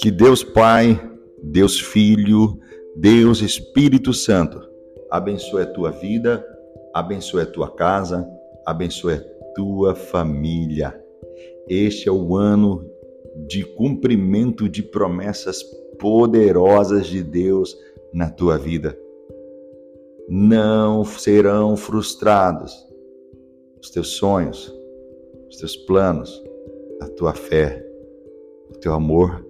Que Deus Pai, Deus Filho, Deus Espírito Santo abençoe a tua vida, abençoe a tua casa, abençoe a tua família. Este é o ano de cumprimento de promessas poderosas de Deus na tua vida. Não serão frustrados os teus sonhos, os teus planos, a tua fé, o teu amor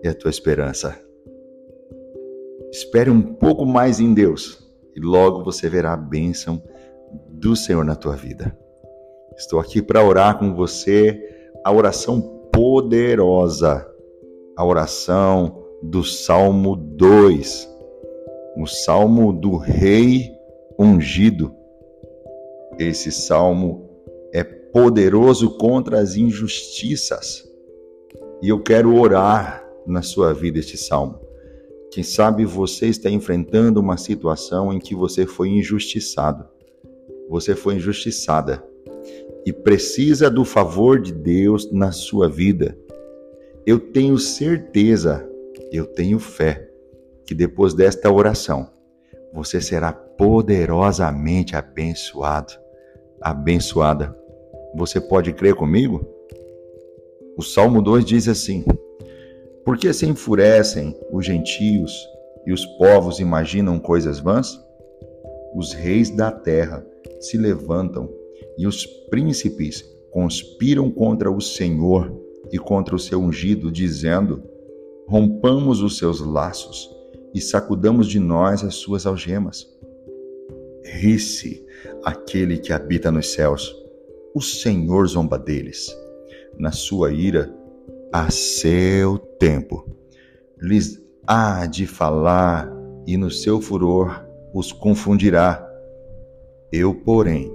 e a tua esperança. Espere um pouco mais em Deus e logo você verá a bênção do Senhor na tua vida. Estou aqui para orar com você a oração poderosa, a oração do Salmo 2, o Salmo do Rei ungido. Esse salmo é poderoso contra as injustiças. E eu quero orar na sua vida este salmo. Quem sabe você está enfrentando uma situação em que você foi injustiçado. Você foi injustiçada e precisa do favor de Deus na sua vida. Eu tenho certeza, eu tenho fé que depois desta oração você será poderosamente abençoado, abençoada. Você pode crer comigo? O Salmo 2 diz assim: por que se enfurecem os gentios e os povos imaginam coisas vãs? Os reis da terra se levantam e os príncipes conspiram contra o Senhor e contra o seu ungido, dizendo: Rompamos os seus laços e sacudamos de nós as suas algemas. Ri-se aquele que habita nos céus, o Senhor zomba deles. Na sua ira, a seu tempo. Lhes há de falar e no seu furor os confundirá. Eu, porém,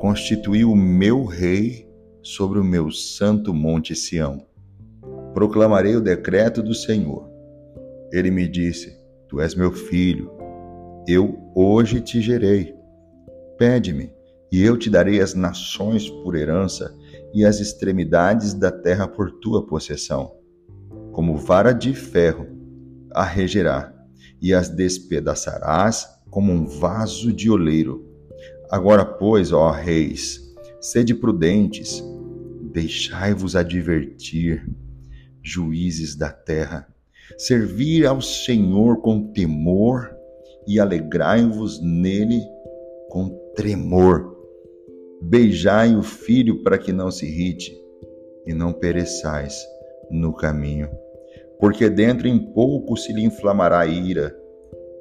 constituí o meu rei sobre o meu santo monte Sião. Proclamarei o decreto do Senhor. Ele me disse: Tu és meu filho. Eu hoje te gerei. Pede-me, e eu te darei as nações por herança e as extremidades da terra por tua possessão. Como vara de ferro a regerá, e as despedaçarás como um vaso de oleiro. Agora, pois, ó reis, sede prudentes, deixai-vos advertir, juízes da terra, servir ao Senhor com temor e alegrai-vos nele com tremor Beijai o filho para que não se irrite, e não pereçais no caminho, porque dentro em pouco se lhe inflamará a ira.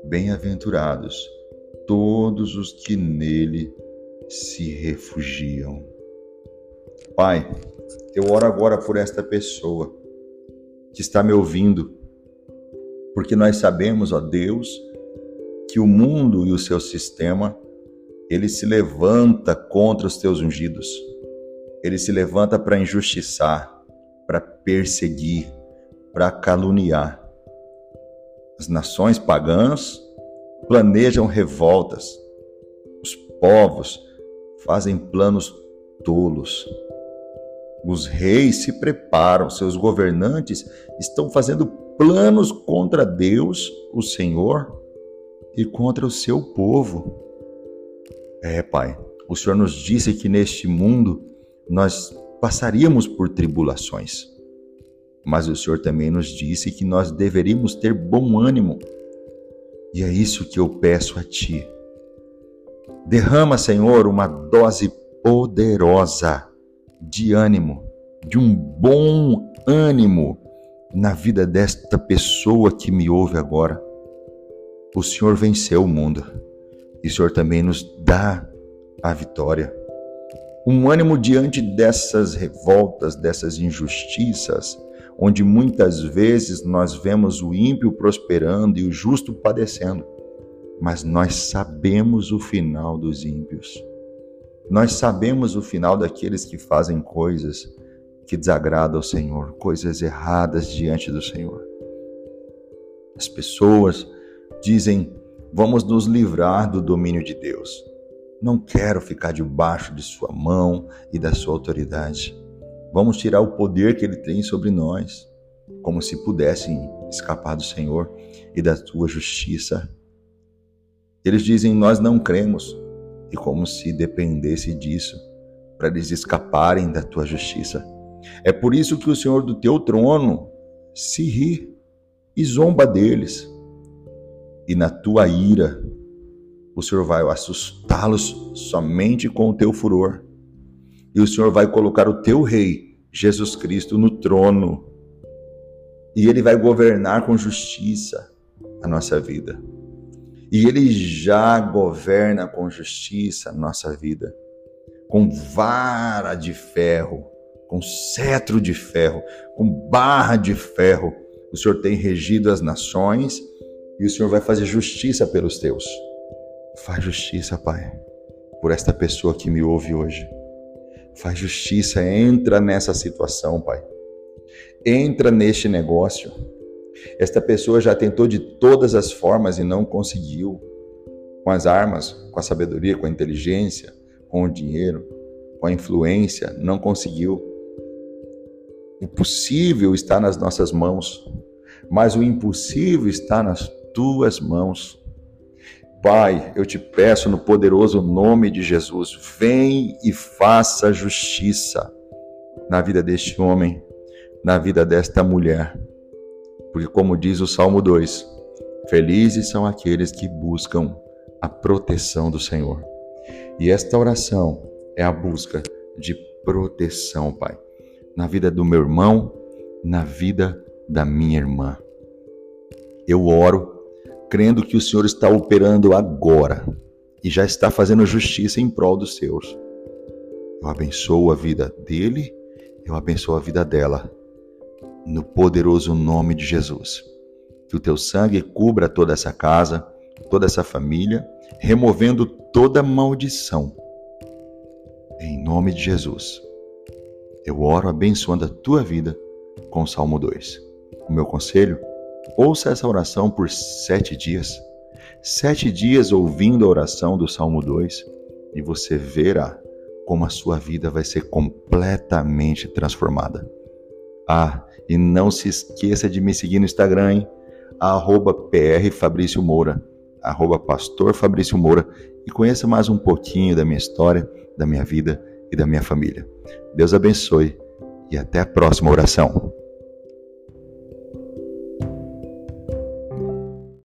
Bem-aventurados todos os que nele se refugiam. Pai, eu oro agora por esta pessoa que está me ouvindo, porque nós sabemos, ó Deus, que o mundo e o seu sistema ele se levanta contra os teus ungidos. Ele se levanta para injustiçar, para perseguir, para caluniar. As nações pagãs planejam revoltas. Os povos fazem planos tolos. Os reis se preparam, seus governantes estão fazendo planos contra Deus, o Senhor, e contra o seu povo. É, Pai, o Senhor nos disse que neste mundo nós passaríamos por tribulações. Mas o Senhor também nos disse que nós deveríamos ter bom ânimo. E é isso que eu peço a Ti. Derrama, Senhor, uma dose poderosa de ânimo, de um bom ânimo na vida desta pessoa que me ouve agora. O Senhor venceu o mundo e o Senhor também nos dá a vitória. Um ânimo diante dessas revoltas, dessas injustiças, onde muitas vezes nós vemos o ímpio prosperando e o justo padecendo, mas nós sabemos o final dos ímpios. Nós sabemos o final daqueles que fazem coisas que desagradam ao Senhor, coisas erradas diante do Senhor. As pessoas dizem Vamos nos livrar do domínio de Deus. Não quero ficar debaixo de Sua mão e da Sua autoridade. Vamos tirar o poder que Ele tem sobre nós, como se pudessem escapar do Senhor e da Tua justiça. Eles dizem: Nós não cremos, e como se dependesse disso para eles escaparem da Tua justiça. É por isso que o Senhor do Teu trono se ri e zomba deles. E na tua ira, o Senhor vai assustá-los somente com o teu furor. E o Senhor vai colocar o teu rei, Jesus Cristo, no trono. E ele vai governar com justiça a nossa vida. E ele já governa com justiça a nossa vida. Com vara de ferro, com cetro de ferro, com barra de ferro. O Senhor tem regido as nações e o Senhor vai fazer justiça pelos teus. Faz justiça, Pai, por esta pessoa que me ouve hoje. Faz justiça, entra nessa situação, Pai. Entra neste negócio. Esta pessoa já tentou de todas as formas e não conseguiu. Com as armas, com a sabedoria, com a inteligência, com o dinheiro, com a influência, não conseguiu. O possível está nas nossas mãos, mas o impossível está nas tuas mãos. Pai, eu te peço no poderoso nome de Jesus, vem e faça justiça na vida deste homem, na vida desta mulher. Porque, como diz o Salmo 2, felizes são aqueles que buscam a proteção do Senhor. E esta oração é a busca de proteção, Pai, na vida do meu irmão, na vida da minha irmã. Eu oro crendo que o Senhor está operando agora e já está fazendo justiça em prol dos seus. Eu abençoo a vida dele, eu abençoo a vida dela, no poderoso nome de Jesus. Que o teu sangue cubra toda essa casa, toda essa família, removendo toda maldição. Em nome de Jesus. Eu oro abençoando a tua vida com o Salmo 2. O meu conselho Ouça essa oração por sete dias. Sete dias ouvindo a oração do Salmo 2 e você verá como a sua vida vai ser completamente transformada. Ah, e não se esqueça de me seguir no Instagram, hein? arroba arroba Pastor Fabrício Moura e conheça mais um pouquinho da minha história, da minha vida e da minha família. Deus abençoe e até a próxima oração.